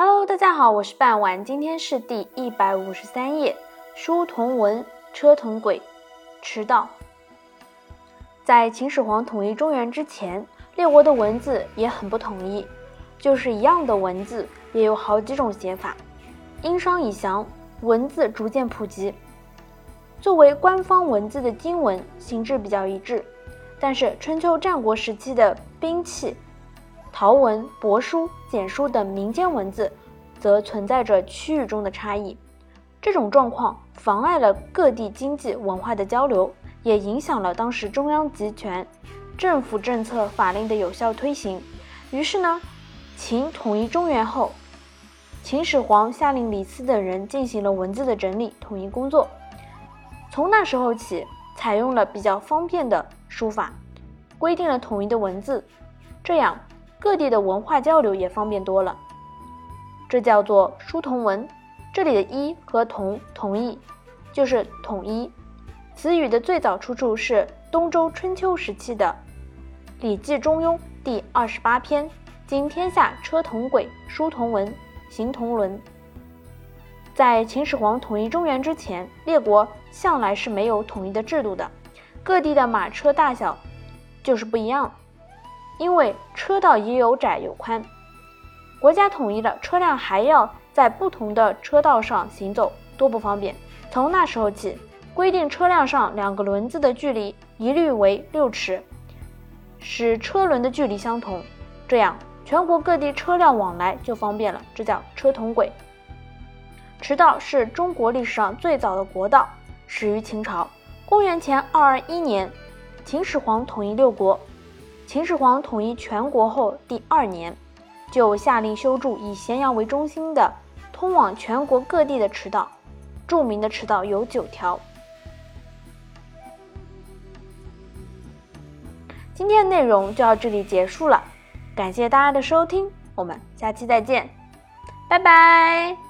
Hello，大家好，我是半晚，今天是第一百五十三页，书同文，车同轨，迟到。在秦始皇统一中原之前，列国的文字也很不统一，就是一样的文字，也有好几种写法。殷商以降，文字逐渐普及，作为官方文字的金文形制比较一致，但是春秋战国时期的兵器。陶文、帛书、简书等民间文字，则存在着区域中的差异。这种状况妨碍了各地经济文化的交流，也影响了当时中央集权、政府政策法令的有效推行。于是呢，秦统一中原后，秦始皇下令李斯等人进行了文字的整理统一工作。从那时候起，采用了比较方便的书法，规定了统一的文字，这样。各地的文化交流也方便多了，这叫做书同文。这里的“一”和“同”同义，就是统一。此语的最早出处是东周春秋时期的《礼记中庸》第二十八篇：“今天下车同轨，书同文，行同伦。”在秦始皇统一中原之前，列国向来是没有统一的制度的，各地的马车大小就是不一样。因为车道也有窄有宽，国家统一了，车辆还要在不同的车道上行走，多不方便。从那时候起，规定车辆上两个轮子的距离一律为六尺，使车轮的距离相同，这样全国各地车辆往来就方便了。这叫车同轨。驰道是中国历史上最早的国道，始于秦朝，公元前二二一年，秦始皇统一六国。秦始皇统一全国后第二年，就下令修筑以咸阳为中心的通往全国各地的驰道。著名的驰道有九条。今天的内容就到这里结束了，感谢大家的收听，我们下期再见，拜拜。